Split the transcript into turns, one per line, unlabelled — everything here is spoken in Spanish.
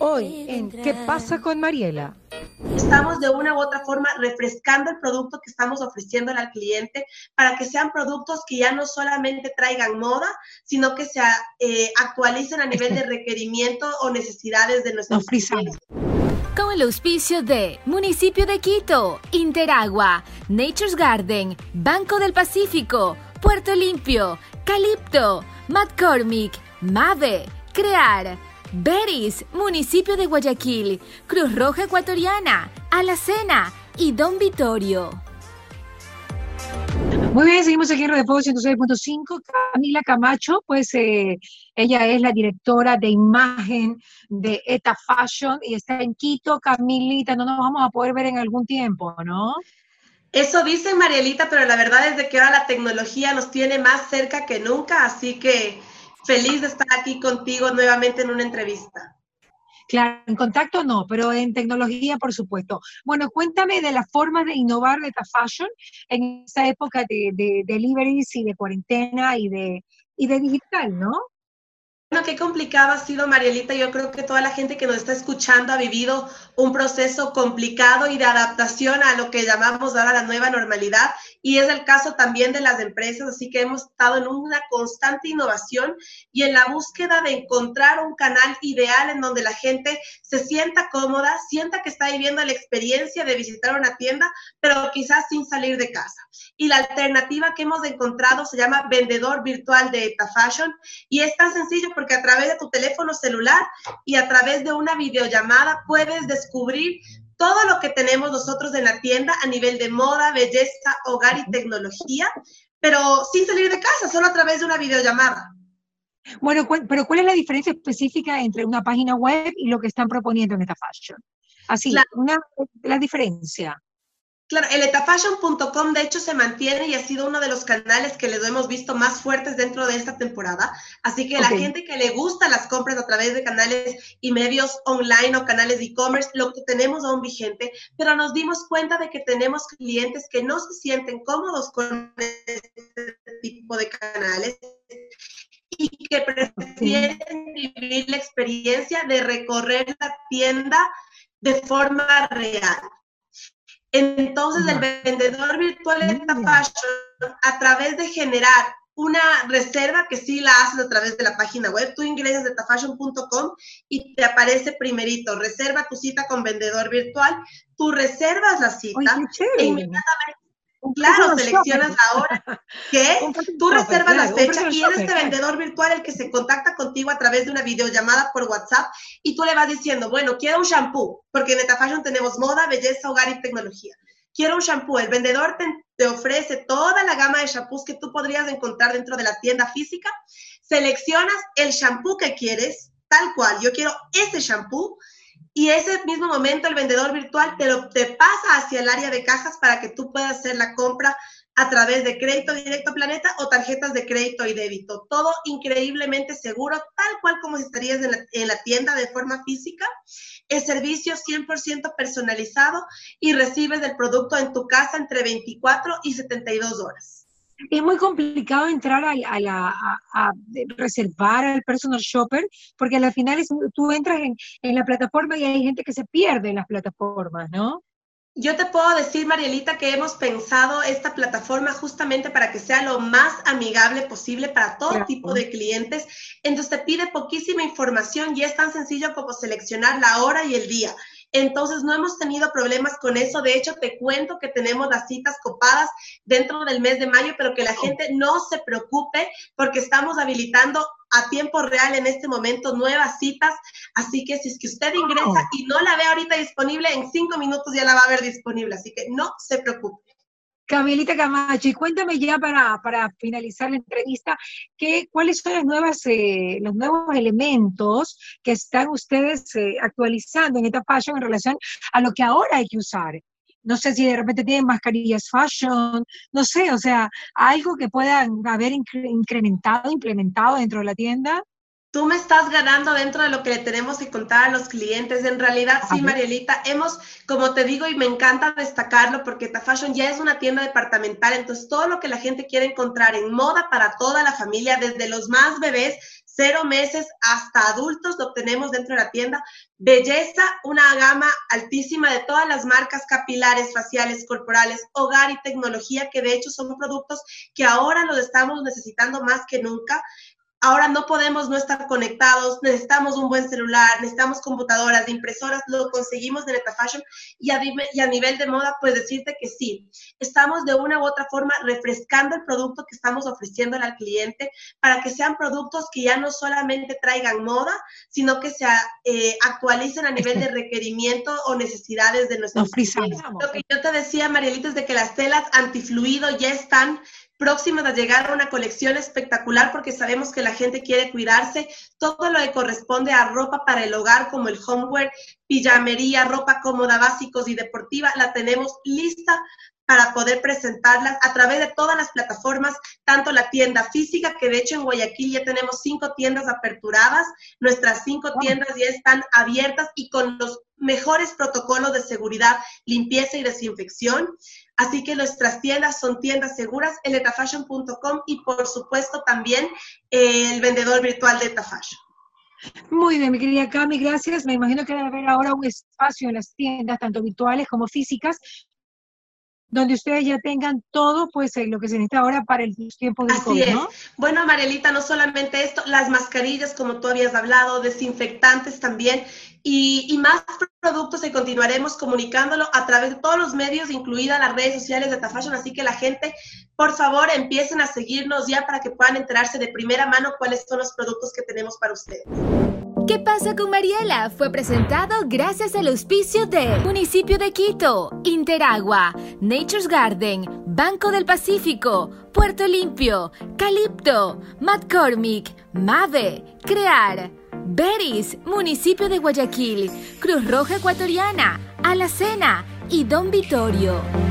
Hoy en ¿Qué pasa con Mariela?
Estamos de una u otra forma refrescando el producto que estamos ofreciendo al cliente para que sean productos que ya no solamente traigan moda, sino que se eh, actualicen a nivel de requerimiento o necesidades de nuestros clientes.
Con el auspicio de Municipio de Quito, Interagua, Nature's Garden, Banco del Pacífico, Puerto Limpio, Calipto, McCormick, Mave, Crear. Beris, municipio de Guayaquil, Cruz Roja Ecuatoriana, Alacena y Don Vitorio.
Muy bien, seguimos aquí en Radio Fuego 106.5. Camila Camacho, pues eh, ella es la directora de imagen de ETA Fashion y está en Quito. Camilita, no nos vamos a poder ver en algún tiempo, ¿no?
Eso dice Marielita, pero la verdad es de que ahora la tecnología nos tiene más cerca que nunca, así que feliz de estar aquí contigo nuevamente en una entrevista.
Claro, en contacto no, pero en tecnología, por supuesto. Bueno, cuéntame de la forma de innovar de fashion en esa época de, de, deliveries y de cuarentena y de, y de digital, ¿no?
Bueno, qué complicado ha sido, Marielita. Yo creo que toda la gente que nos está escuchando ha vivido un proceso complicado y de adaptación a lo que llamamos ahora la nueva normalidad. Y es el caso también de las empresas, así que hemos estado en una constante innovación y en la búsqueda de encontrar un canal ideal en donde la gente se sienta cómoda, sienta que está viviendo la experiencia de visitar una tienda, pero quizás sin salir de casa. Y la alternativa que hemos encontrado se llama vendedor virtual de Eta Fashion y es tan sencillo porque a través de tu teléfono celular y a través de una videollamada puedes descubrir todo lo que tenemos nosotros en la tienda a nivel de moda, belleza, hogar y tecnología, pero sin salir de casa, solo a través de una videollamada.
Bueno, pero ¿cuál es la diferencia específica entre una página web y lo que están proponiendo en esta fashion? Así, una, la diferencia.
Claro, el etafashion.com de hecho se mantiene y ha sido uno de los canales que les hemos visto más fuertes dentro de esta temporada. Así que la gente que le gusta las compras a través de canales y medios online o canales de e-commerce, lo que tenemos aún vigente, pero nos dimos cuenta de que tenemos clientes que no se sienten cómodos con este tipo de canales y que prefieren vivir la experiencia de recorrer la tienda de forma real. Entonces, el vendedor virtual de esta fashion, a través de generar una reserva que sí la haces a través de la página web, tú ingresas de tafashion.com y te aparece primerito, reserva tu cita con vendedor virtual, tú reservas la cita e inmediatamente Claro, seleccionas la hora que tú reservas la fecha y eres este vendedor virtual el que se contacta contigo a través de una videollamada por WhatsApp y tú le vas diciendo, bueno, quiero un shampoo, porque en Metafashion tenemos moda, belleza, hogar y tecnología. Quiero un shampoo. El vendedor te, te ofrece toda la gama de shampoos que tú podrías encontrar dentro de la tienda física. Seleccionas el shampoo que quieres, tal cual. Yo quiero ese shampoo y ese mismo momento el vendedor virtual te, lo, te pasa hacia el área de cajas para que tú puedas hacer la compra a través de crédito directo Planeta o tarjetas de crédito y débito. Todo increíblemente seguro, tal cual como estarías en la, en la tienda de forma física. El servicio 100% personalizado y recibes el producto en tu casa entre 24 y 72 horas
es muy complicado entrar a, la, a, reservar al personal shopper, porque al final tú entras en, en, la plataforma y hay gente que se pierde en las plataformas, ¿no?
Yo te puedo decir, Marielita, que hemos pensado esta plataforma justamente para que sea lo más amigable posible para todo tipo de clientes. Entonces te pide poquísima información y es tan sencillo como seleccionar la hora y el día. Entonces, no hemos tenido problemas con eso. De hecho, te cuento que tenemos las citas copadas dentro del mes de mayo, pero que la gente no se preocupe porque estamos habilitando a tiempo real en este momento nuevas citas. Así que si es que usted ingresa y no la ve ahorita disponible, en cinco minutos ya la va a ver disponible. Así que no se preocupe.
Camilita Camacho, y cuéntame ya para, para finalizar la entrevista, ¿qué, ¿cuáles son las nuevas, eh, los nuevos elementos que están ustedes eh, actualizando en esta fashion en relación a lo que ahora hay que usar? No sé si de repente tienen mascarillas fashion, no sé, o sea, algo que puedan haber incrementado, implementado dentro de la tienda.
Tú me estás ganando dentro de lo que le tenemos que contar a los clientes. En realidad, sí, Marielita, hemos, como te digo, y me encanta destacarlo porque Ta Fashion ya es una tienda departamental, entonces todo lo que la gente quiere encontrar en moda para toda la familia, desde los más bebés cero meses hasta adultos lo obtenemos dentro de la tienda. Belleza, una gama altísima de todas las marcas capilares, faciales, corporales, hogar y tecnología, que de hecho son productos que ahora los estamos necesitando más que nunca. Ahora no podemos no estar conectados, necesitamos un buen celular, necesitamos computadoras, impresoras, lo conseguimos de Neta Fashion y a, y a nivel de moda, pues decirte que sí, estamos de una u otra forma refrescando el producto que estamos ofreciendo al cliente para que sean productos que ya no solamente traigan moda, sino que se eh, actualicen a nivel de requerimiento o necesidades de nuestros clientes. Lo que yo te decía, Marielita, es de que las telas antifluido ya están próximas a llegar a una colección espectacular porque sabemos que la gente quiere cuidarse. Todo lo que corresponde a ropa para el hogar, como el homeware, pijamería, ropa cómoda, básicos y deportiva, la tenemos lista para poder presentarlas a través de todas las plataformas, tanto la tienda física, que de hecho en Guayaquil ya tenemos cinco tiendas aperturadas, nuestras cinco tiendas ya están abiertas y con los mejores protocolos de seguridad, limpieza y desinfección. Así que nuestras tiendas son tiendas seguras, eletafashion.com y por supuesto también el vendedor virtual de Etafashion.
Muy bien, mi querida Cami, gracias. Me imagino que debe haber ahora un espacio en las tiendas, tanto virtuales como físicas, donde ustedes ya tengan todo, pues eh, lo que se necesita ahora para el tiempo de
Así es. Bueno, Marielita, no solamente esto, las mascarillas, como tú habías hablado, desinfectantes también, y, más productos y continuaremos comunicándolo a través de todos los medios, incluidas las redes sociales de Tafashion, así que la gente, por favor, empiecen a seguirnos ya para que puedan enterarse de primera mano cuáles son los productos que tenemos para ustedes.
¿Qué pasa con Mariela? Fue presentado gracias al auspicio de Municipio de Quito, Interagua, Nature's Garden, Banco del Pacífico, Puerto Limpio, Calipto, McCormick, Mave, Crear, Beris, Municipio de Guayaquil, Cruz Roja Ecuatoriana, Alacena y Don Vitorio.